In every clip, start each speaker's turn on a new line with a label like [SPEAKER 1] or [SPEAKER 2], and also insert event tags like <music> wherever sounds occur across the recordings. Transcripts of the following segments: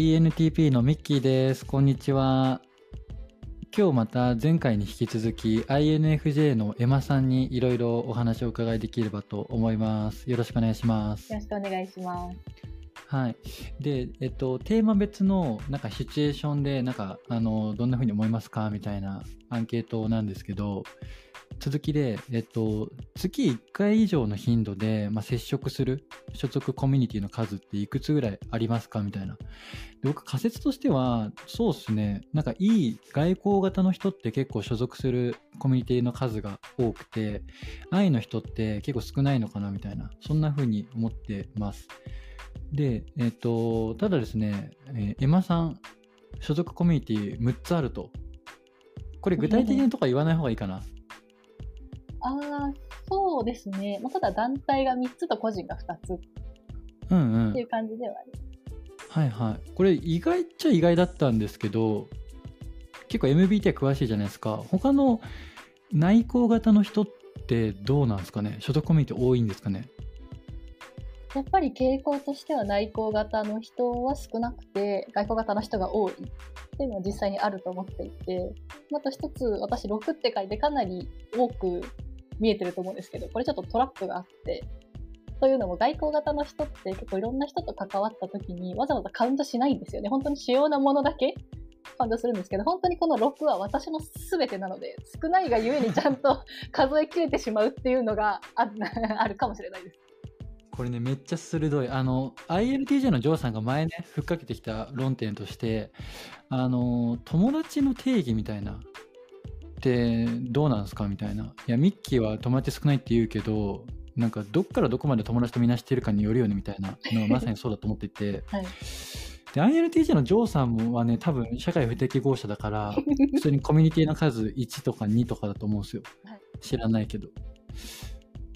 [SPEAKER 1] ENTP のミッキーです。こんにちは。今日また前回に引き続き INFJ のエマさんにいろいろお話をお伺いできればと思います。よろしくお願いします
[SPEAKER 2] よ。ろしくお願いします。
[SPEAKER 1] はい。で、えっと、テーマ別のなんかシチュエーションで、なんか、あの、どんな風に思いますか？みたいなアンケートなんですけど、続きで、えっと、月1回以上の頻度で、まあ、接触する所属コミュニティの数っていくつぐらいありますかみたいな。僕、仮説としては、そうですね、なんかいい外交型の人って結構所属するコミュニティの数が多くて、愛の人って結構少ないのかなみたいな、そんな風に思ってます。で、えっ、と、ただですね、えーエマさん、所属コミュニティ6つあると。これ具体的なとこは言わない方がいいかな。
[SPEAKER 2] ああ、そうですね。まあ、ただ団体が3つと個人が2つっ
[SPEAKER 1] うんうん
[SPEAKER 2] てい。う感じではあり
[SPEAKER 1] はいはい。これ意外っちゃ意外だったんですけど、結構 MBTI 詳しいじゃないですか。他の内向型の人ってどうなんですかね？所属コミュニティ多いんですかね？
[SPEAKER 2] やっぱり傾向としては内向型の人は少なくて、外向型の人が多いっていうのは実際にあると思っていて、あと一つ、私6って書いてかなり多く見えてると思うんですけど、これちょっとトラップがあって、というのも外交型の人って結構いろんな人と関わった時にわざわざカウントしないんですよね。本当に主要なものだけカウントするんですけど、本当にこの6は私の全てなので、少ないがゆえにちゃんと <laughs> 数え切れてしまうっていうのがあ <laughs> あるかもしれないです。
[SPEAKER 1] これね、めっちゃ鋭い。あの、INTJ のジョーさんが前ね、ふっかけてきた論点として、あの、友達の定義みたいな、ってどうなんですか？みたいな。いや、ミッキーは友達少ないって言うけど、なんかどっからどこまで友達とみなしてるかによるよねみたいなのがまさにそうだと思っていて、<laughs>
[SPEAKER 2] はい。
[SPEAKER 1] で INTJ のジョーさんはね多分社会不適合者だから <laughs> 普通にコミュニティの数1とか2とかだと思うんですよ、
[SPEAKER 2] はい。
[SPEAKER 1] 知らないけど。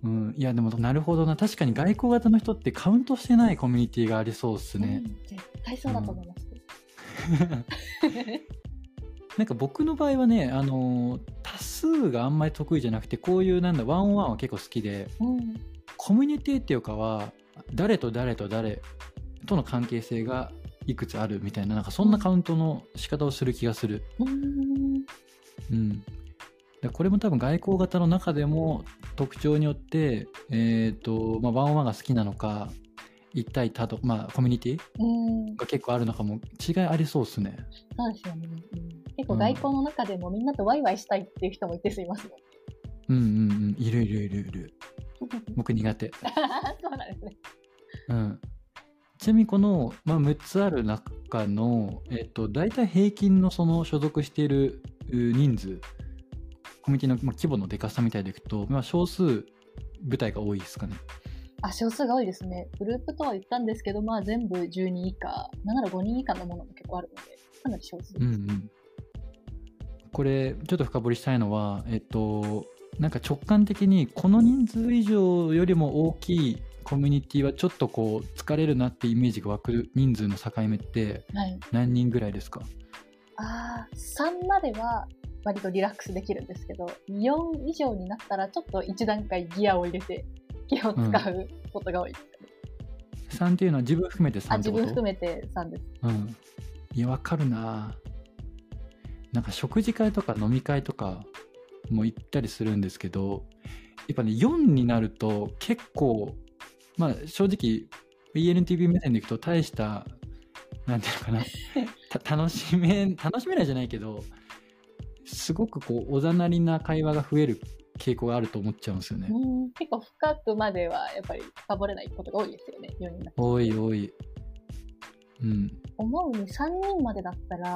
[SPEAKER 1] うんいやでもなるほどな。確かに外交型の人ってカウントしてないコミュニティがありそうっすね、
[SPEAKER 2] うん絶対そうだと思います。<laughs>
[SPEAKER 1] なんか僕の場合はねあの多数があんまり得意じゃなくてこういうなんだワンオンワンは結構好きで
[SPEAKER 2] うん。
[SPEAKER 1] コミュニティっていうかは誰と誰と誰との関係性がいくつあるみたいななんかそんなカウントの仕方をする気がする。
[SPEAKER 2] うん。
[SPEAKER 1] うん、でこれも多分外交型の中でも特徴によって、えーとまあ、ワンオンワンが好きなのか一対多と、まあ、コミュニティ
[SPEAKER 2] うん。
[SPEAKER 1] が結構あるのかも違いありそうですね。
[SPEAKER 2] そうですよね、うん結構外交の中でもみんなとワイワイしたいっていう人も一定数いますね。
[SPEAKER 1] うんうんうんいるいるいるいる <laughs> 僕苦手。
[SPEAKER 2] そうなんですね。
[SPEAKER 1] うん、ちなみにこの、まあ、6つある中の、えっと、大体平均のその所属しているう人数コミュニティの、まあ、規模のでかさみたいでいくと、まあ、少数部隊が多いですかね。
[SPEAKER 2] あ、少数が多いですね。グループとは言ったんですけど、まあ全部10人以下、なんなら5人以下のものも結構あるので、かなり少数です。
[SPEAKER 1] うんうん、これちょっと深掘りしたいのは、えっと、なんか直感的にこの人数以上よりも大きいコミュニティはちょっとこう疲れるなってイメージが湧く人数の境目って
[SPEAKER 2] はい。
[SPEAKER 1] 何人ぐらいですか？
[SPEAKER 2] あー3までは割とリラックスできるんですけど、4以上になったらちょっと一段階ギアを入れて気を使うことが多いですかね。
[SPEAKER 1] 3っていうのは自分含めて3
[SPEAKER 2] あ、
[SPEAKER 1] ってこと？
[SPEAKER 2] 自分含めて3です。
[SPEAKER 1] うん。いや、わかるななんか食事会とか飲み会とかも行ったりするんですけど、やっぱね、4になると結構、まあ正直、ENTP 目線でいくと大した、なんていうのかな、<laughs> た楽しめ、楽しめないじゃないけど、すごくこう、おざなりな会話が増える傾向があると思っちゃうんですよね。
[SPEAKER 2] うん結構深くまではやっぱり深掘れないことが多いですよね、4人になって
[SPEAKER 1] 多い多い。うん。
[SPEAKER 2] 思うに3人までだったら、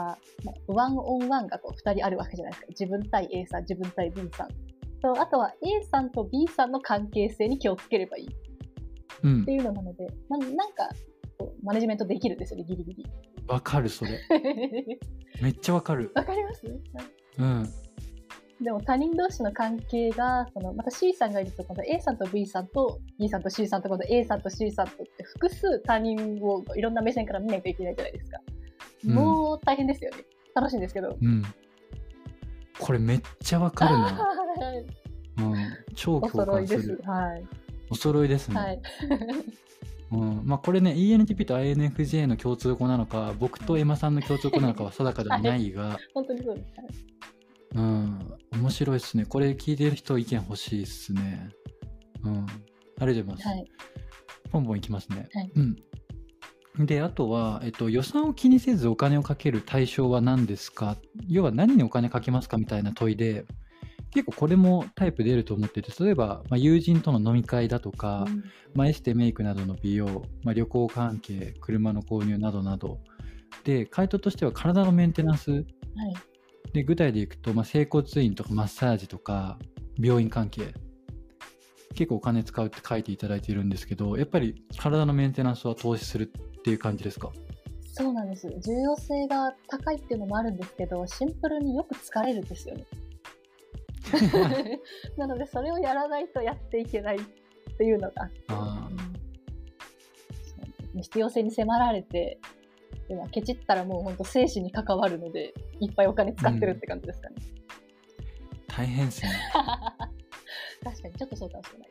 [SPEAKER 2] まあワンオンワンがこう2人あるわけじゃないですか。自分対 A さん、自分対 B さん。とあとは A さんと B さんの関係性に気をつければいいっ
[SPEAKER 1] うん
[SPEAKER 2] て。いうのなので、ななんかこうマネジメントできるんですよね、ギリギリ。
[SPEAKER 1] わかる、それ。<laughs> めっちゃわかる。
[SPEAKER 2] わかります？
[SPEAKER 1] うん。
[SPEAKER 2] でも他人同士の関係が、そのまた C さんがいると、今度 A さんと B さんと B さんと C さんと、今度 A さんと C さんとって複数他人をいろんな目線から見ないといけないじゃないですか。
[SPEAKER 1] うん
[SPEAKER 2] もう大変ですよね。楽しいんですけど。
[SPEAKER 1] うん。これめっちゃわかるな。<laughs>
[SPEAKER 2] はい
[SPEAKER 1] うん。超
[SPEAKER 2] お
[SPEAKER 1] 共
[SPEAKER 2] 揃いです
[SPEAKER 1] 感する。。
[SPEAKER 2] はい。
[SPEAKER 1] お揃いですね。
[SPEAKER 2] はい。<laughs>
[SPEAKER 1] うんまあ、これね ENTP と INFJ の共通語なのか僕とエマさんの共通語なのかは定かではないが、
[SPEAKER 2] 本当にそうです。はい
[SPEAKER 1] うん。面白いですね。これ聞いてる人意見欲しいですね。うん。ありがとうございます、
[SPEAKER 2] はい。
[SPEAKER 1] ポンポンいきますね、
[SPEAKER 2] はい。
[SPEAKER 1] うん。であとは、えっと、予算を気にせずお金をかける対象は何ですか？要は何にお金かけますかみたいな問いで結構これもタイプ出ると思ってて例えば、まあ、友人との飲み会だとか、
[SPEAKER 2] うん。
[SPEAKER 1] まあ、エステメイクなどの美容、まあ、旅行関係車の購入などなど。で回答としては体のメンテナンス
[SPEAKER 2] はい。
[SPEAKER 1] で具体でいくと、まあ、整骨院とかマッサージとか病院関係。結構お金使うって書いていただいているんですけどやっぱり体のメンテナンスは投資するっていう感じですか？
[SPEAKER 2] そうなんです。重要性が高いっていうのもあるんですけど、シンプルによく疲れるんですよね。<laughs> なので、それをやらないとやっていけないっていうのが。あ必要性に迫られて、でもケチったらもう本当生死に関わるので、いっぱいお金使ってるって感じですかね。
[SPEAKER 1] 大変ですね <laughs>
[SPEAKER 2] 確かにちょっとそうかもしれない。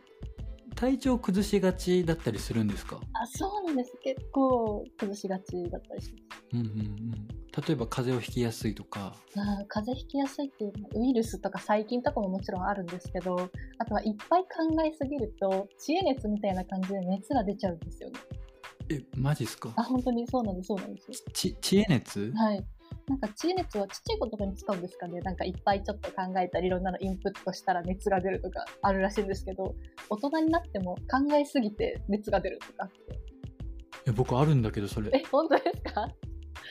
[SPEAKER 1] 体調崩しがちだったりするんですか？
[SPEAKER 2] あ、そうなんです。結構崩しがちだったりし
[SPEAKER 1] うんうんうん例えば風邪をひきやすいとか
[SPEAKER 2] ます。あー風邪ひきやすいっていうのはウイルスとか細菌とかももちろんあるんですけど、あとはいっぱい考えすぎると、知恵熱みたいな感じで熱が出ちゃうんですよね。
[SPEAKER 1] えマジっすか？
[SPEAKER 2] あ、本当にそうなんです、そうなんです。
[SPEAKER 1] ち知恵熱？
[SPEAKER 2] はい。なんか知恵熱はちっちゃい子とかに使うんですかね？なんかいっぱいちょっと考えたりいろんなのインプットしたら熱が出るとかあるらしいんですけど、大人になっても考えすぎて熱が出るとかあって。
[SPEAKER 1] え僕あるんだけどそれ
[SPEAKER 2] え、本当ですか？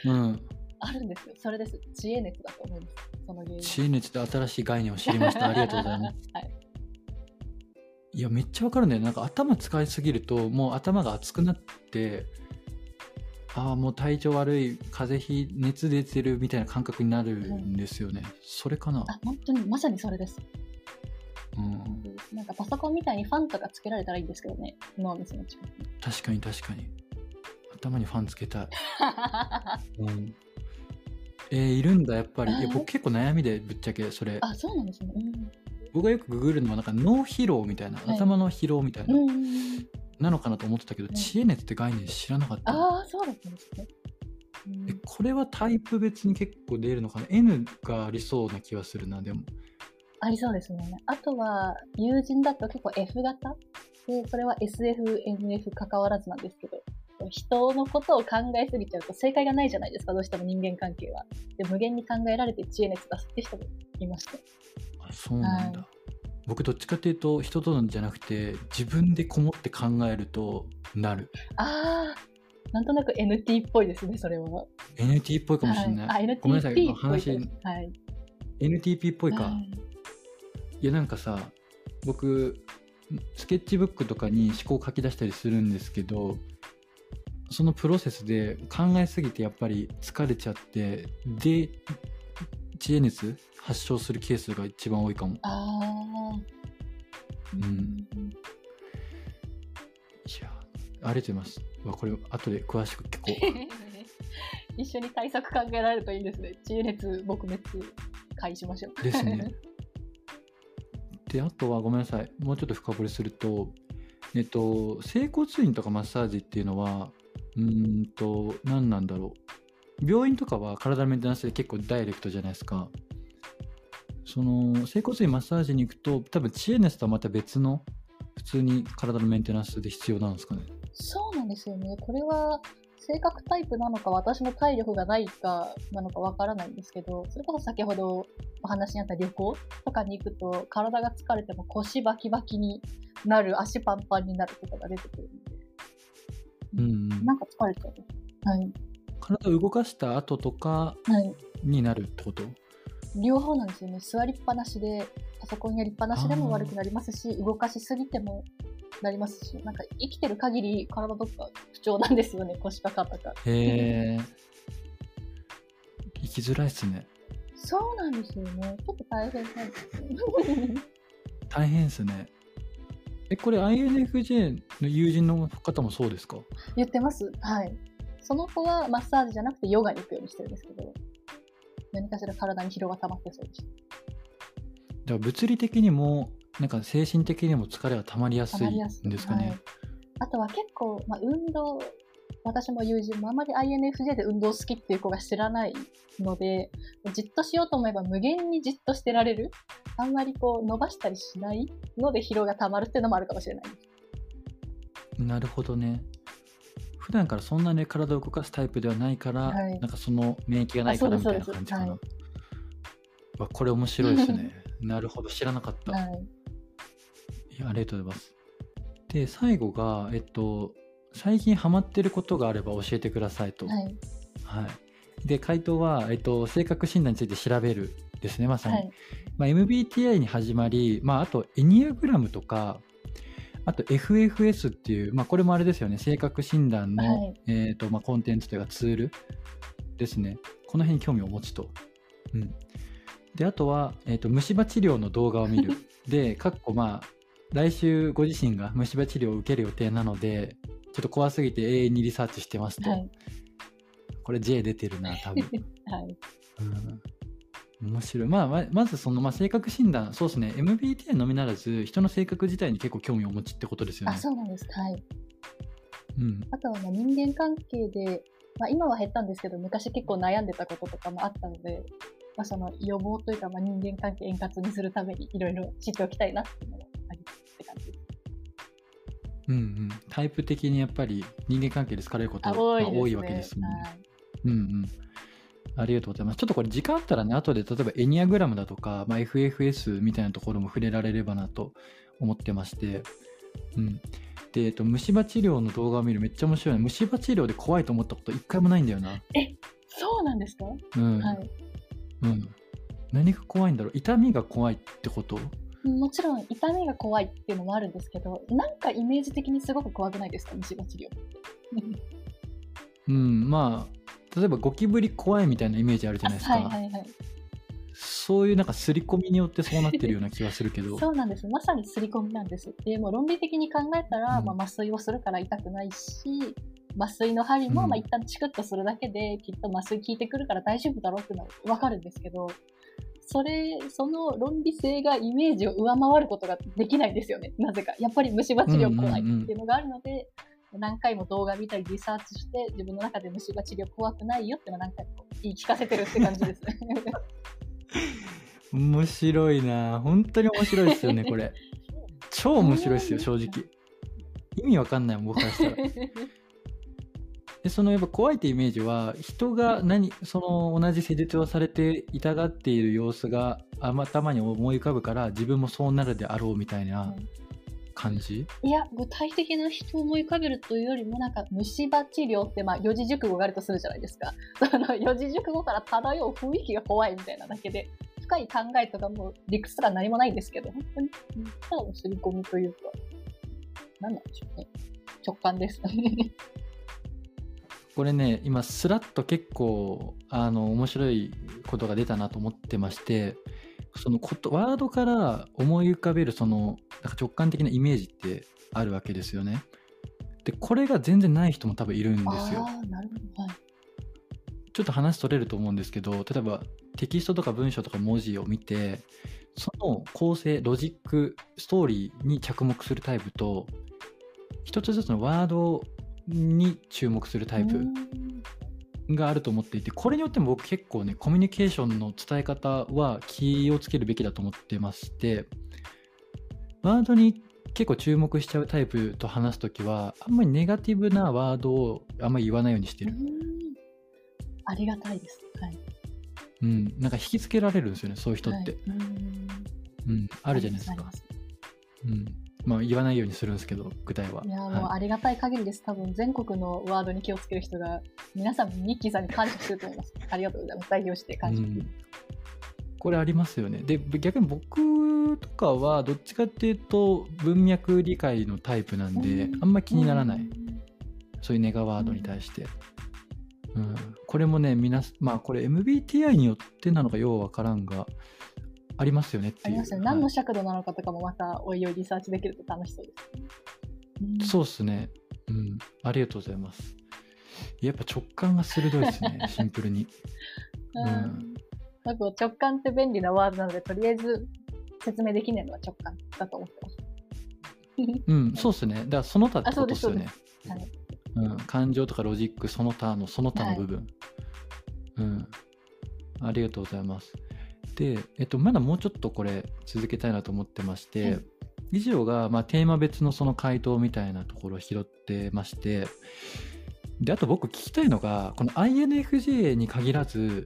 [SPEAKER 1] うん
[SPEAKER 2] あるんですよ。それです。知恵熱だと思います。その原因。
[SPEAKER 1] 知恵熱で新しい概念を知りましたありがとうございます <laughs>
[SPEAKER 2] はい。
[SPEAKER 1] いやめっちゃわかるんだよなんか頭使いすぎるともう頭が熱くなってああもう体調悪い風邪ひ熱出てるみたいな感覚になるんですよね、それかな。
[SPEAKER 2] あ、本当にまさにそれです。
[SPEAKER 1] うん。
[SPEAKER 2] なんかパソコンみたいにファンとかつけられたらいいんですけどね。脳みその近くに。
[SPEAKER 1] 確かに確かに。頭にファンつけたい、<laughs> うん、えーいるんだやっぱり。いや
[SPEAKER 2] はい
[SPEAKER 1] 僕結構悩みでぶっちゃけそれ。
[SPEAKER 2] あ、そうなんですね。
[SPEAKER 1] 僕がよくググるのはなんか脳疲労みたいな、
[SPEAKER 2] はい
[SPEAKER 1] 頭の疲労みたいな、
[SPEAKER 2] うん。うん。
[SPEAKER 1] なのかなと思ってたけど、
[SPEAKER 2] うん
[SPEAKER 1] 知恵熱って概念知らなかった
[SPEAKER 2] ああ、そうだったんですね。うん
[SPEAKER 1] えこれはタイプ別に結構出るのかな？N がありそうな気はするなでも
[SPEAKER 2] ありそうですね。あとは、友人だと結構 F 型？で、それは SF、NF 関わらずなんですけど、人のことを考えすぎちゃうと正解がないじゃないですか、どうしても人間関係は。で、無限に考えられて知恵熱出すって人もいました。
[SPEAKER 1] あそうなんだ、
[SPEAKER 2] は
[SPEAKER 1] 僕どっちかっていうと人とのじゃなくて自分でこもって考えるとなる。
[SPEAKER 2] あー、なんとなく NT っぽいですね、それは。
[SPEAKER 1] NT っぽいかもしれない、
[SPEAKER 2] はい、あ、
[SPEAKER 1] ごめんなさい
[SPEAKER 2] NTP っぽい
[SPEAKER 1] 話。
[SPEAKER 2] はい。
[SPEAKER 1] NTP っぽいか、
[SPEAKER 2] はい。
[SPEAKER 1] いやなんかさ僕スケッチブックとかに思考を書き出したりするんですけどそのプロセスで考えすぎてやっぱり疲れちゃってで知恵熱発症するケースが一番多いかも。
[SPEAKER 2] あー。
[SPEAKER 1] うん。いやありがとうございます。これ後で詳しく聞こう。<laughs>
[SPEAKER 2] 一緒に対策考えられるといいですね。知恵熱撲滅会しましょう。
[SPEAKER 1] ですね。<laughs> であとはごめんなさい。もうちょっと深掘りするとえっと整骨院とかマッサージっていうのはうーんと何なんだろう病院とかは体のメンテナンスで結構ダイレクトじゃないですかその整骨院マッサージに行くと多分知恵熱とはまた別の普通に体のメンテナンスで必要なんですかね
[SPEAKER 2] そうなんですよね。これは性格タイプなのか私の体力がないかなのかわからないんですけど、それこそ先ほどお話にあった旅行とかに行くと体が疲れても腰バキバキになる、足パンパンになることが出てくるので、
[SPEAKER 1] うんうん
[SPEAKER 2] なんか疲れちゃう。はい。
[SPEAKER 1] 体を動かした後とか
[SPEAKER 2] はい。
[SPEAKER 1] になるってこと？
[SPEAKER 2] 両方なんですよね。座りっぱなしで、パソコンやりっぱなしでも悪くなりますし、動かしすぎてもなりますし、なんか生きてる限り体どっか不調なんですよね、腰か肩か。
[SPEAKER 1] へえ生きづらいっすね
[SPEAKER 2] そうなんですよね。ちょっと大変なんですよ。<laughs>
[SPEAKER 1] 大変ですね。え、これ INFJ の友人の方もそうですか？
[SPEAKER 2] 言ってます。はい。その子はマッサージじゃなくてヨガに行くようにしてるんですけど、何かしら体に疲労が溜まってそうでした。
[SPEAKER 1] だから物理的にも、なんか精神的にも疲れが溜まりやすい。んですかね？
[SPEAKER 2] はいあとは結構、まあ、運動、私も友人もあまり INFJ で運動好きっていう子が知らないので、じっとしようと思えば無限にじっとしてられる。あんまりこう伸ばしたりしないので疲労がたまるっていうのもあるかもしれないです。
[SPEAKER 1] なるほどね。普段からそんなね、体を動かすタイプではないから、
[SPEAKER 2] はい
[SPEAKER 1] なんかその免疫がないからみたいな感じかな。
[SPEAKER 2] そう
[SPEAKER 1] わこれ面白いですね。<laughs> なるほど、知らなかった。
[SPEAKER 2] はい。
[SPEAKER 1] いやありがとうございます。で、最後が、えっと、最近ハマってることがあれば教えてくださいと。
[SPEAKER 2] はい。
[SPEAKER 1] はい。で、回答は、えっと、性格診断について調べるですね、まさに。
[SPEAKER 2] はい。
[SPEAKER 1] まあ、MBTI に始まり、まあ、あとエニアグラムとか、あと FFS っていう、まあ、これもあれですよね、性格診断の、
[SPEAKER 2] はい
[SPEAKER 1] えーとまあ、コンテンツというかツールですね。この辺に興味をお持ちと。うん、で、あとは、えーと、虫歯治療の動画を見る。<laughs> で、かっこまあ、来週ご自身が虫歯治療を受ける予定なので、ちょっと怖すぎて永遠にリサーチしてますと。
[SPEAKER 2] はい。
[SPEAKER 1] これ J 出てるな、多分。<laughs>
[SPEAKER 2] はい。
[SPEAKER 1] うん、面白い。まあ、ままずその、まあ、性格診断、そうですね、MBTI のみならず、人の性格自体に結構興味をお持ちってことですよ
[SPEAKER 2] あ、
[SPEAKER 1] ね。
[SPEAKER 2] そうなんです。はい。
[SPEAKER 1] うん。
[SPEAKER 2] あとはまあ人間関係で、まあ、今は減ったんですけど、昔結構悩んでたこととかもあったので、まあ、その予防というか、まあ、人間関係円滑にするためにいろいろ知っておきたいなっていうのがありって感じです。
[SPEAKER 1] うんうん。タイプ的にやっぱり人間関係で疲れること
[SPEAKER 2] あ、
[SPEAKER 1] が。
[SPEAKER 2] 多い
[SPEAKER 1] わけですもんね。
[SPEAKER 2] はい。
[SPEAKER 1] うんうん。ありがとうございます。ちょっとこれ時間あったらね、後で例えばエニアグラムだとか、まあ、FFS みたいなところも触れられればなと思ってまして、うん。で、えっと、虫歯治療の動画を見るめっちゃ面白いね。虫歯治療で怖いと思ったこと一回もないんだよな。
[SPEAKER 2] そうなんですか？
[SPEAKER 1] うん。
[SPEAKER 2] はい。
[SPEAKER 1] うん。何が怖いんだろう？痛みが怖いってこと？
[SPEAKER 2] もちろん痛みが怖いっていうのもあるんですけど、なんかイメージ的にすごく怖くないですか？虫歯治療。
[SPEAKER 1] うん、まあ、例えばゴキブリ怖いみたいなイメージあるじゃないですか。
[SPEAKER 2] はいはいはい。
[SPEAKER 1] そういうなんか刷り込みによってそうなってるような気がするけど。
[SPEAKER 2] そうなんです。まさに刷り込みなんです。でも論理的に考えたら、
[SPEAKER 1] うん
[SPEAKER 2] まあ、麻酔をするから痛くないし、麻酔の針も
[SPEAKER 1] うん
[SPEAKER 2] まあ一旦チクッとするだけで、きっと麻酔効いてくるから大丈夫だろうってのは分かるんですけど、それ、その論理性がイメージを上回ることができないんですよね。なぜか。やっぱり虫歯治療怖いっていうのがあるので、何回も動画見たりリサーチして、自分の中で虫歯治療怖くないよっていうのを何回も言い聞かせてるって感じです。<laughs>
[SPEAKER 1] 面白いな本当に面白いですよね、これ。<laughs> 超面白いですよ、正直。意味わかんないもん、僕からしたら。<laughs> でそのやっぱ怖いってイメージは人が何その同じ施術をされて痛がっている様子が頭に思い浮かぶから自分もそうなるであろうみたいな感じ、
[SPEAKER 2] いや、具体的な人を思い浮かべるというよりも、なんか虫歯治療って、まあ、四字熟語があるとするじゃないですか。<laughs> その四字熟語から漂う雰囲気が怖いみたいなだけで、深い考えとかも理屈とか何もないんですけど、本当に、ただの刷り込みというか、何なんでしょうね。直感です。<laughs>
[SPEAKER 1] これね今スラッと結構あの面白いことが出たなと思ってましてそのことワードから思い浮かべるそのなんか直感的なイメージってあるわけですよね。でこれが全然ない人も多分いるんですよ。
[SPEAKER 2] なるほど。はい。
[SPEAKER 1] ちょっと話それると思うんですけど例えばテキストとか文章とか文字を見てその構成ロジックストーリーに着目するタイプと一つずつのワードに注目するタイプがあると思っていてこれによっても僕結構ねコミュニケーションの伝え方は気をつけるべきだと思ってましてワードに結構注目しちゃうタイプと話す時はあんまりネガティブなワードをあんまり言わないようにしてる。
[SPEAKER 2] うん。ありがたいです。はい。
[SPEAKER 1] うん、なんか引きつけられるんですよねそういう人って、
[SPEAKER 2] はい。うん。
[SPEAKER 1] うん、あるじゃないですか。うんまあ言わないようにするんですけど具体は。い
[SPEAKER 2] や、もう
[SPEAKER 1] は
[SPEAKER 2] ありがたい限りです。多分全国のワードに気をつける人が、皆さんミッキーさんに感謝してると思います。ありがとうございます。代表して
[SPEAKER 1] い、
[SPEAKER 2] 感謝。
[SPEAKER 1] うん、これありますよね。で逆に僕とかはどっちかっていうと文脈理解のタイプなんで
[SPEAKER 2] うん。
[SPEAKER 1] あんま気にならない、
[SPEAKER 2] うん。
[SPEAKER 1] そういうネガワードに対して、うん、これもねみなまあこれ MBTI によってなのかようわからんがありますよねっていう
[SPEAKER 2] ありますよね。
[SPEAKER 1] はい
[SPEAKER 2] 何の尺度なのかとかもまたおいおいリサーチできると楽しそうですね。うん
[SPEAKER 1] そうですね。うん。ありがとうございます。やっぱ直感が鋭いですね、<laughs> シンプルに。
[SPEAKER 2] うん
[SPEAKER 1] うん
[SPEAKER 2] なんか直感って便利なワードなので、とりあえず説明できないのは直感だと思ってます。<laughs>
[SPEAKER 1] うん、そうっすね。だからその他ってことですよね。
[SPEAKER 2] はい。
[SPEAKER 1] うん、感情とかロジック、その他のその他の部分。うん。ありがとうございます。で、えっと、まだもうちょっとこれ続けたいなと思ってまして、
[SPEAKER 2] はい
[SPEAKER 1] 以上が、まあ、テーマ別のその回答みたいなところを拾ってまして、で、あと僕聞きたいのが、この INFJ に限らず、いわ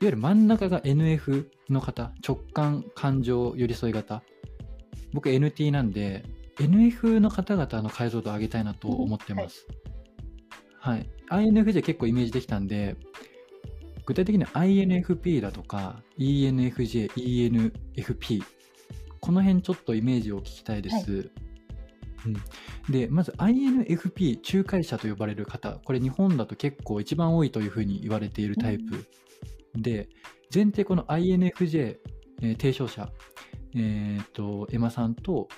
[SPEAKER 1] ゆる真ん中が NF の方、直感、感情、寄り添い型。僕 NT なんで、NF の方々の解像度を上げたいなと思ってます。はい。INFJ 結構イメージできたんで、具体的には INFP だとか、ENFJ、ENFP、この辺ちょっとイメージを聞きたいです。うん、で、まず INFP、仲介者と呼ばれる方、これ日本だと結構一番多いというふうに言われているタイプ。で、前提この INFJ、えー提唱者、えっ、と、エマさんと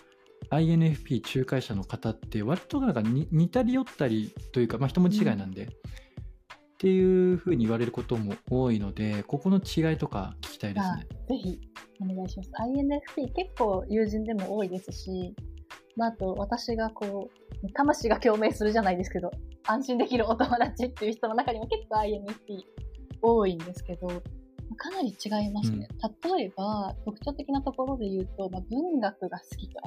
[SPEAKER 1] INFP 仲介者の方って割となんかに似たり寄ったりというか、まあ、一文字違いなんで、っていうふうに言われることも多いので、ここの違いとか聞きたいです
[SPEAKER 2] あ
[SPEAKER 1] ね。
[SPEAKER 2] ぜひお願いします。INFP 結構友人でも多いですし、まあ、あと私がこう、魂が共鳴するじゃないですけど、安心できるお友達っていう人の中にも結構 INFP 多いんですけど、かなり違いますね。例えば、特徴的なところで言うと、まあ、文学が好きか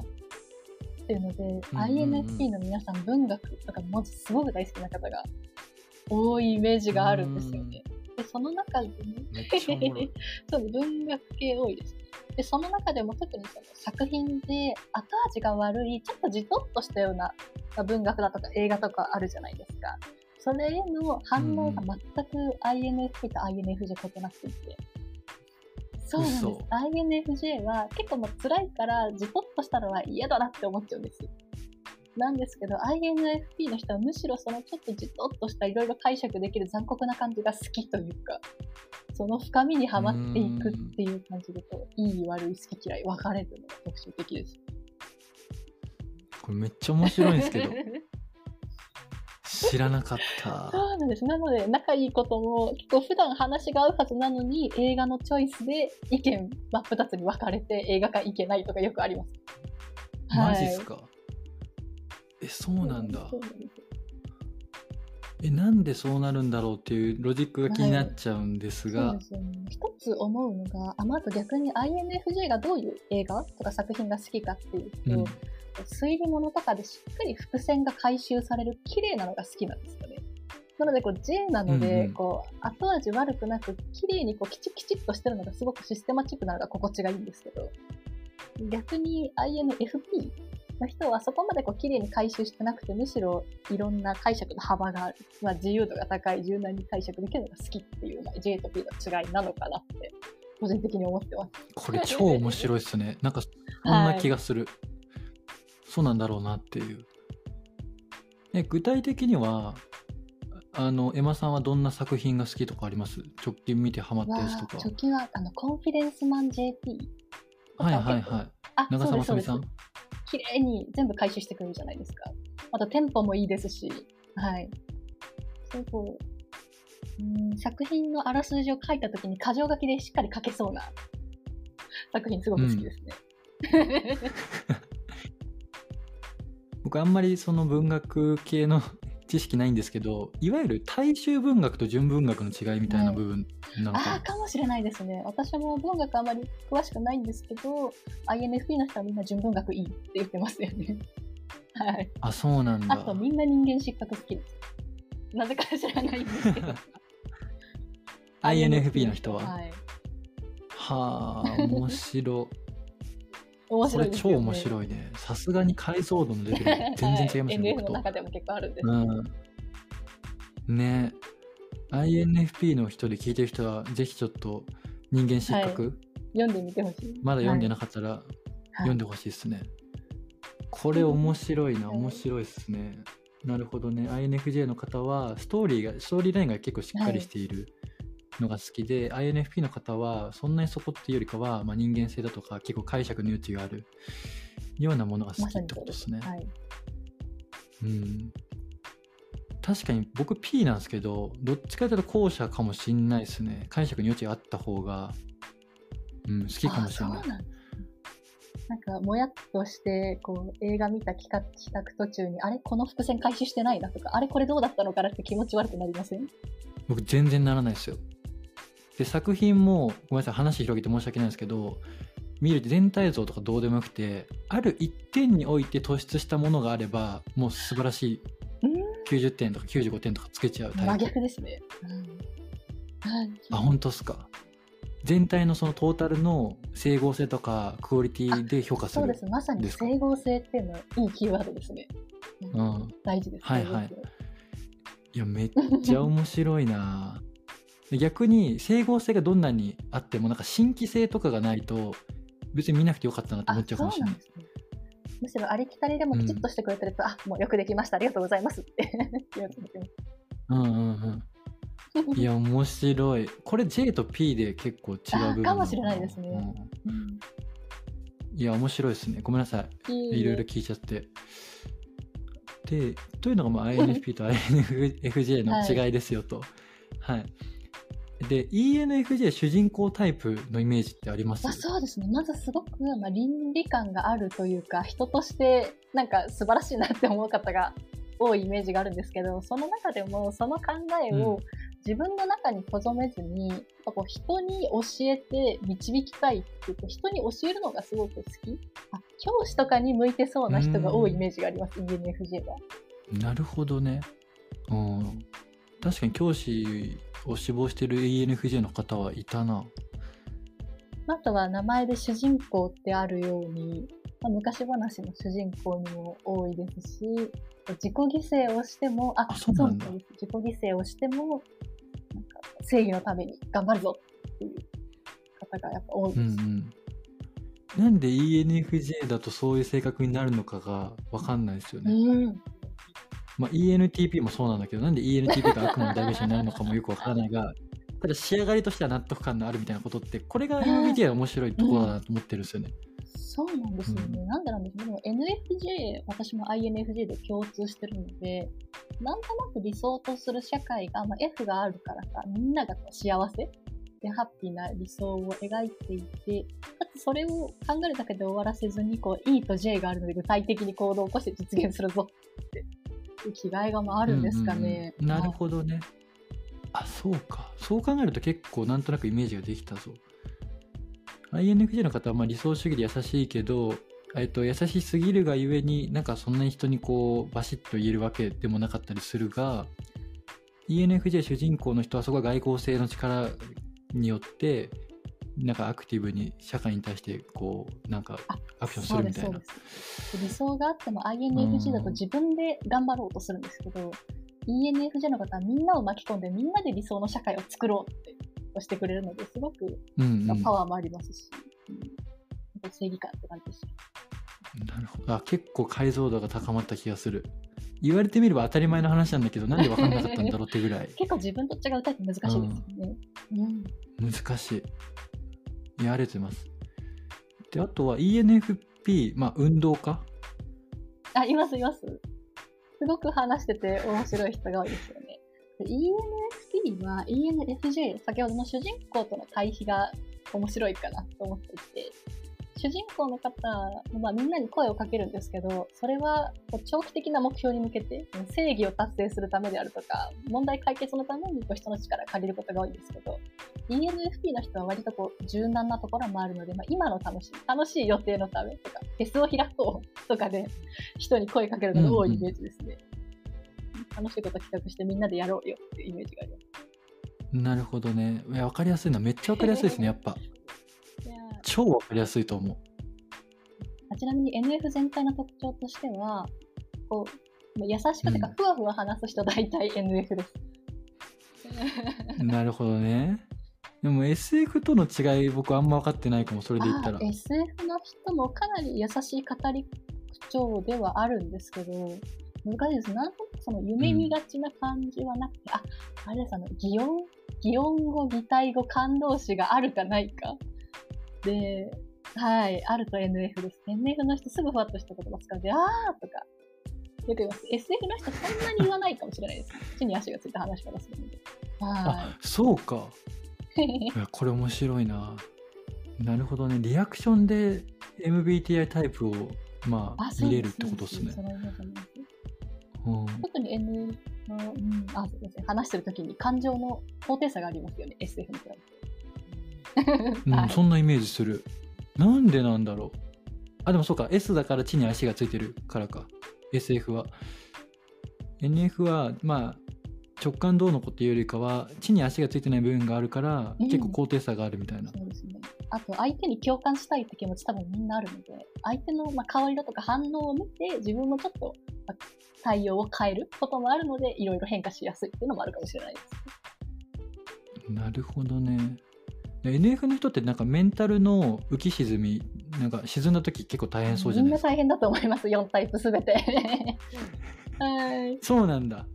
[SPEAKER 2] っていうので、
[SPEAKER 1] うんうんうん
[SPEAKER 2] INFP の皆さん文学とか文字すごく大好きな方が多いイメージがあるんですよね。で、その中でね。<laughs> そう文学系多いです。で、その中でも特にその作品で後味が悪い、ちょっとじとっとしたようなまあ文学だとか映画とかあるじゃないですか。それへの反応が全く INFP と INFJ 異なっていて。そうなんです
[SPEAKER 1] 嘘。
[SPEAKER 2] INFJ は結構もう辛いからじとっとしたのは嫌だなって思っちゃうんです。なんですけど INFP の人はむしろそのちょっとじとっとしたいろいろ解釈できる残酷な感じが好きというか、その深みにはまっていくっていう感じでこう、いい悪い好き嫌い分かれるのが特徴的です。
[SPEAKER 1] これめっちゃ面白いんですけど、知らなかった。
[SPEAKER 2] そうなんです。なので、仲いいことも、結構普段話が合うはずなのに、映画のチョイスで意見真っ二つに分かれて映画館行けないとかよくあります。
[SPEAKER 1] マジっすか、え、そうなんだ
[SPEAKER 2] そ。うなんです
[SPEAKER 1] え、なんでそうなるんだろうっていうロジックが気になっちゃうんです
[SPEAKER 2] そう
[SPEAKER 1] が
[SPEAKER 2] で、すよね。一つ思うのが、あまあ、あと逆に INFJ がどういう映画とか作品が好きかっていうと、
[SPEAKER 1] うん、
[SPEAKER 2] 推理物とかでしっかり伏線が回収される綺麗なのが好きなんですよね。なのでこう J なので、こう後味悪くなく綺麗にこうきちきちっとしてるのがすごくシステマチックなのが心地がいいんですけど逆に INFP の人はそこまでこう綺麗に回収してなくてむしろいろんな解釈の幅がある、まあ、自由度が高い柔軟に解釈できるのが好きっていう、まあ、J と P の違いなのかなって個人的に思ってます。
[SPEAKER 1] これ超面白いっすね。<laughs> なんか、そんな気がする。そうなんだろうなっていう。え、具体的には、あの、エマさんはどんな作品が好きとかあります？直近見てハマったやつとか
[SPEAKER 2] は。貯金はあのコンフィデンスマン JP
[SPEAKER 1] はいはいはい。
[SPEAKER 2] あ
[SPEAKER 1] 長澤まさみさん？
[SPEAKER 2] 綺麗に全部回収してくれるじゃないですか。あとテンポもいいですし、はい。そうん、作品のあらすじを書いたときに箇条書きでしっかり書けそうな作品すごく好きですね。<laughs>
[SPEAKER 1] 僕あんまりその文学系の知識ないんですけど、いわゆる大衆文学と純文学の違いみたいな部分なのか
[SPEAKER 2] ああ、かもしれないですね。私も文学あまり詳しくないんですけど、INFP の人はみんな純文学いいって言ってますよね。<laughs> はい。
[SPEAKER 1] あ、そうなんだ。
[SPEAKER 2] あとみんな人間失格好きです。なぜか知らないんですけど。<laughs>
[SPEAKER 1] INFP の人は？
[SPEAKER 2] はい。
[SPEAKER 1] はあ、面白。
[SPEAKER 2] 面
[SPEAKER 1] これ超
[SPEAKER 2] 白いですよね。
[SPEAKER 1] 面白いね。さすがに解像度のレベル <laughs> 全然違いますね、
[SPEAKER 2] はい、NF。の中でも結構あるんです。
[SPEAKER 1] うん。ね INFP の人で聞いてる人は、ぜひちょっと人間失格、
[SPEAKER 2] 読んでみてほしい。
[SPEAKER 1] まだ読んで
[SPEAKER 2] な
[SPEAKER 1] なかったら
[SPEAKER 2] はい
[SPEAKER 1] 読んでほしいですね。これ面白いな、
[SPEAKER 2] はい
[SPEAKER 1] 面白いですね。なるほどね。INFJ の方は、ストーリーが、ストーリーラインが結構しっかりしているのが好きで、INFP の方は、そんなにそこっていうよりかは、まあ、人間性だとか、結構解釈の余地があるようなものが好きってことですね。
[SPEAKER 2] はい。
[SPEAKER 1] うん。確かに僕 P なんですけど、どっちかというと後者かもしんないですね。解釈に余地があった方が、うん、好きかもしれない
[SPEAKER 2] なんか、もやっとして、こう、映画見た帰宅帰宅途中に、あれこの伏線回収してないなとか、あれこれどうだったのかなって気持ち悪くなりません？
[SPEAKER 1] 僕全然ならないですよで作品もごめんなさい話広げて申し訳ないんですけど見ると全体像とかどうでもよくてある一点において突出したものがあればもう素晴らしい
[SPEAKER 2] うん。
[SPEAKER 1] 90点とか95点とかつけちゃうタ
[SPEAKER 2] 真
[SPEAKER 1] イプ。
[SPEAKER 2] 逆ですね。うん。はい。
[SPEAKER 1] あ本当っすか。全体のそのトータルの整合性とかクオリティで評価する
[SPEAKER 2] そうです。まさに整合性っていうのはいいキーワードですね。う
[SPEAKER 1] うん。ん
[SPEAKER 2] 大事です。
[SPEAKER 1] はいはい。いやめっちゃ面白いな。で逆に整合性がどんなにあってもなんか新規性とかがないと別に見なくてよかったなって思っちゃうかもしれない
[SPEAKER 2] です。ね。むしろありきたりでもきちっとしてくれてると、あもうよくできました、ありがとうございますって。言われてます
[SPEAKER 1] うんうんうん。いや面白い。これ J と P で結構違う部分
[SPEAKER 2] かもしれないですね。
[SPEAKER 1] うん。
[SPEAKER 2] うん。
[SPEAKER 1] いや面白いですね。ごめんなさい。
[SPEAKER 2] い
[SPEAKER 1] い。ろいろ聞いちゃって。でというのがまあ <laughs> INFP と INFJ の違いですよと。はいで ENFJ 主人公タイプのイメージってあります？
[SPEAKER 2] まあ、そうですね。まずすごく、まあ、倫理観があるというか、人としてなんか素晴らしいなって思う方が多いイメージがあるんですけど、その中でもその考えを自分の中に留めずに、やっぱこう人に教えて導きたいっていうか、人に教えるのがすごく好き。あ教師とかに向いてそうな人が多いイメージがあります、ENFJ は。
[SPEAKER 1] なるほどね。うん。確かに教師を志望してる ENFJ の方はいたな。
[SPEAKER 2] あとは名前で主人公ってあるように、まあ、昔話の主人公にも多いですし、自己犠牲をしても、あ、
[SPEAKER 1] あそうなんだ
[SPEAKER 2] です自己犠牲をしても、なんか正義のために頑張るぞっていう方がやっぱ多いです。
[SPEAKER 1] うんうん。なんで ENFJ だとそういう性格になるのかがわかんないですよね。
[SPEAKER 2] うん
[SPEAKER 1] まあ、ENTP もそうなんだけど、なんで ENTP が悪魔の代弁者になるのかもよくわからないが、ただ仕上がりとしては納得感のあるみたいなことって、これがの面白いところだなと思ってるんですよね。
[SPEAKER 2] そうなんですよね。
[SPEAKER 1] う
[SPEAKER 2] なんでなんでしょう。でも NFJ、私も INFJ で共通してるので、なんとなく理想とする社会が、まあ、F があるからか、みんながこう幸せでハッピーな理想を描いていて、かつそれを考えるだけで終わらせずに、こう E と J があるので具体的に行動を起こして実現するぞっていう気概がまああるんですかね。
[SPEAKER 1] うんうんうんなるほどね。あ、そうか。そう考えると結構なんとなくイメージができたぞ。INFJ の方はまあ理想主義で優しいけど、えっと、優しすぎるがゆえになんかそんなに人にこうバシッと言えるわけでもなかったりするが ENFJ 主人公の人はそこは外交性の力によってなんかアクティブに社会に対してこうなんか
[SPEAKER 2] あ
[SPEAKER 1] アクションするみたいな
[SPEAKER 2] 理想があっても INFJ だと自分で頑張ろうとするんですけど、ENFJ の方はみんなを巻き込んでみんなで理想の社会を作ろうって押してくれるのですごく
[SPEAKER 1] うんうん
[SPEAKER 2] パワーもありますし、うんやっぱり正義感って感じです
[SPEAKER 1] なるほど。あ、結構解像度が高まった気がする。言われてみれば当たり前の話なんだけど、なんで分かんなかったんだろうってぐらい <laughs>
[SPEAKER 2] 結構自分と違うタイプ難しいですよね。うん
[SPEAKER 1] 難しい。いや、ありがとうございます。で、あとは ENFP、まあ、運動家？
[SPEAKER 2] あ、いますいます。すごく話してて面白い人が多いですよね。ENFP は ENFJ、先ほどの主人公との対比が面白いかなと思っていて、主人公の方、まあ、みんなに声をかけるんですけど、それは長期的な目標に向けて、正義を達成するためであるとか、問題解決のために人の力を借りることが多いんですけど、ENFP の人は割とこう柔軟なところもあるので、まあ、今の楽しい、楽しい予定のためとか、フェスを開こうとかで人に声かけるのが多いイメージですね。楽しいこと企画してみんなでやろうよっていうイメージがあります。
[SPEAKER 1] なるほどね。いや、分かりやすいのめっちゃ分かりやすいですね、やっぱ。超分かりやすいと思う。
[SPEAKER 2] あちなみに NF 全体の特徴としては、こう、優しくてか
[SPEAKER 1] うん
[SPEAKER 2] ふわふわ話す人大体 NF です。<laughs>
[SPEAKER 1] なるほどね。でも SF との違い、僕あんま分かってないかも、それで言ったら
[SPEAKER 2] あ。SF の人もかなり優しい語り口調ではあるんですけど、難しいです。なんとなくその夢見がちな感じはなくて、あ、あれです、あの、擬音擬音語、擬態語、感動詞があるかないか。で、はい、あると NF です。NF の人すぐふわっとした言葉使うで、あーとか、よく言います。SF の人そんなに言わないかもしれないです。地に足がついた話からするので。は
[SPEAKER 1] あ、そうか。
[SPEAKER 2] い。<laughs>
[SPEAKER 1] いやこれ面白いな。なるほどね。リアクションで MBTI タイプを、まあ、
[SPEAKER 2] あ
[SPEAKER 1] 見れるってことですね。
[SPEAKER 2] そう
[SPEAKER 1] ん
[SPEAKER 2] 特に N の、うん、あ、そうですね。話してるときに感情の高低差がありますよね、SF に比べて。
[SPEAKER 1] うん
[SPEAKER 2] はい
[SPEAKER 1] そんなイメージする。なんでなんだろう。あ、でもそうか、S だから地に足がついてるからか。SF は。NF は、まあ、直感どうのこっていうよりかは、地に足がついてない部分があるから、
[SPEAKER 2] うん
[SPEAKER 1] 結構高低差があるみたいな。
[SPEAKER 2] そうですね。あと、相手に共感したいって気持ち多分みんなあるので、相手の、まあ、顔色とか反応を見て、自分もちょっと、まあ対応を変えることもあるので、いろいろ変化しやすいっていうのもあるかもしれないです。
[SPEAKER 1] なるほどね。NF の人ってなんかメンタルの浮き沈み、なんか沈んだ時結構大変そうじゃないですか。
[SPEAKER 2] みんな大変だと思います、4タイプすべて。<laughs> はい。
[SPEAKER 1] そうなんだ。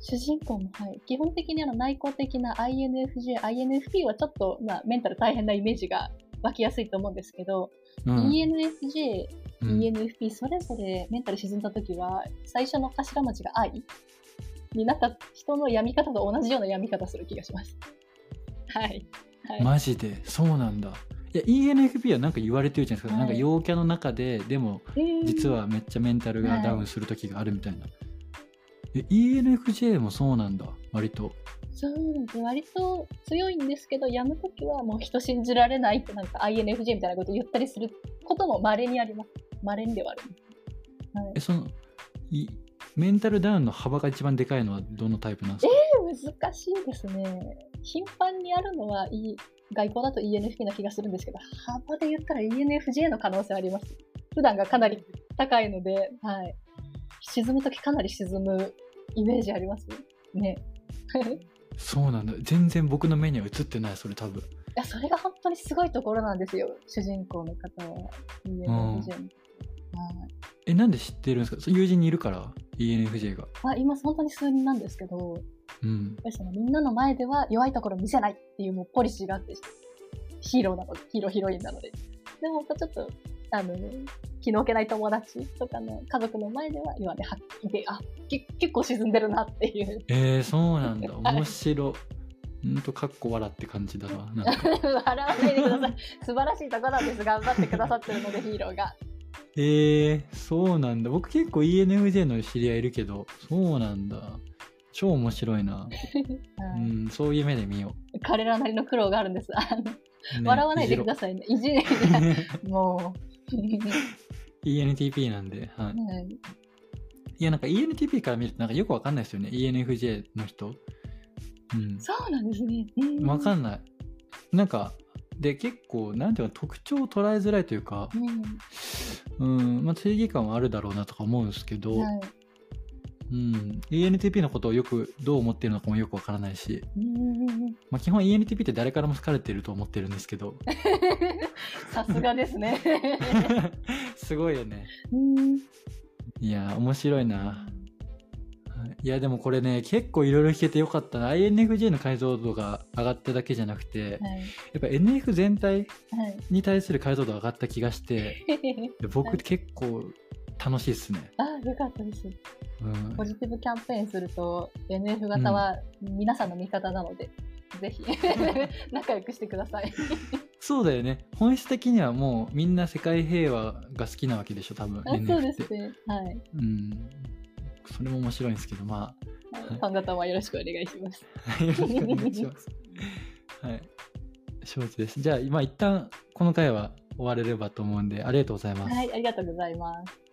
[SPEAKER 2] 主人公も、はい、基本的にあの内向的な INFJ、INFP はちょっと、まあ、メンタル大変なイメージが湧きやすいと思うんですけど、
[SPEAKER 1] うん。
[SPEAKER 2] ENFJ、
[SPEAKER 1] うん
[SPEAKER 2] ENFP それぞれメンタル沈んだ時は最初の頭文字が愛になった人の病み方と同じような病み方する気がします。はい。はい。
[SPEAKER 1] マジで？そうなんだ。いや ENFP はなんか言われてるじゃないですか、
[SPEAKER 2] はい。
[SPEAKER 1] なんか陽キャの中ででも
[SPEAKER 2] えー。
[SPEAKER 1] 実はめっちゃメンタルがダウンする時があるみたいな、え ENFJ もそうなんだ。割と。
[SPEAKER 2] そうなんです。割と強いんですけど、病む時はもう人信じられないってなんか INFJ みたいなこと言ったりすることも稀にあります。稀にではある。はい。
[SPEAKER 1] えそのいメンタルダウンの幅が一番でかいのはどのタイプなんですか、
[SPEAKER 2] 難しいですね。頻繁にあるのは、い外交だと ENFP な気がするんですけど、幅で言ったら ENFJ の可能性あります。普段がかなり高いので、はい。沈むときかなり沈むイメージあります？ね。い <laughs>
[SPEAKER 1] そうなんだ全然僕の目には映ってないそれ多分
[SPEAKER 2] や、それが本当にすごいところなんですよ。主人公の方は。ENFJ の。はい
[SPEAKER 1] えなんで知ってるんですか？そう友人にいるから？ENFJ が
[SPEAKER 2] まあ、今本当に数人なんですけど、
[SPEAKER 1] うん
[SPEAKER 2] やっぱりそのみんなの前では弱いところ見せないっていうもうポリシーがあって、ヒーローなので、ヒーローヒロインなので。でもちょっと、あの、気の置けない友達とかの家族の前では弱ではっで、あ、け結構沈んでるなっていう。
[SPEAKER 1] えー、そうなんだ <laughs>
[SPEAKER 2] はい
[SPEAKER 1] 面白ほんとかっこ笑って感じだななんか <laughs>
[SPEAKER 2] 笑わないでください。素晴らしいところなんです。頑張ってくださってるので、ヒーローが。
[SPEAKER 1] えー、そうなんだ僕結構 ENFJ の知り合いいるけどそうなんだ超面白いな、<laughs>
[SPEAKER 2] は
[SPEAKER 1] う
[SPEAKER 2] い
[SPEAKER 1] ん、そういう目で見よ
[SPEAKER 2] 彼らなりの苦労があるんです。
[SPEAKER 1] ね
[SPEAKER 2] 笑わないでくだ
[SPEAKER 1] い
[SPEAKER 2] さいね。いじり、<laughs> もう。
[SPEAKER 1] ENTP なんで、はい、
[SPEAKER 2] はい。
[SPEAKER 1] いやなんか ENTP から見るとなんかよくわかんないですよね。ENFJ の人。うん。
[SPEAKER 2] そうなんですね。うん。
[SPEAKER 1] わかんない。なんかで結構なんていうか特徴を捉えづらいというか。うん。まあ正義感はあるだろうなとか思うんですけど、
[SPEAKER 2] うんはい
[SPEAKER 1] うん、ENTP のことをよくどう思ってるのかもよくわからないし、
[SPEAKER 2] うん。
[SPEAKER 1] まあ、基本 ENTP って誰からも好かれてると思ってるんですけど。<laughs>
[SPEAKER 2] さすがですね。<laughs>
[SPEAKER 1] すごいよね。
[SPEAKER 2] うん。
[SPEAKER 1] いや面白いな。はいいやでもこれね結構いろいろ聞けてよかったな。INFJ の解像度が上がっただけじゃなくて
[SPEAKER 2] はい。
[SPEAKER 1] やっぱ NF 全体
[SPEAKER 2] はい。
[SPEAKER 1] に対する解像度上がった気がして <laughs> で僕結構楽しいっすね、
[SPEAKER 2] あ、よかったです。
[SPEAKER 1] うん
[SPEAKER 2] ポ、ジティブキャンペーンすると、NF 型は皆さんの味方なので、ぜひ <laughs> 仲良くしてください。<laughs>
[SPEAKER 1] そうだよね本質的にはもうみんな世界平和が好きなわけでしょ多分
[SPEAKER 2] あそうですね。はい。
[SPEAKER 1] うんそれも面白いんですけどまあ
[SPEAKER 2] はいファン型はよろしくお願いします。
[SPEAKER 1] はいよろしくお願いします。はい。承知です。じゃあ、今一旦この回は終われればと思うんで、ありがとうございます。
[SPEAKER 2] はい、ありがとうございます。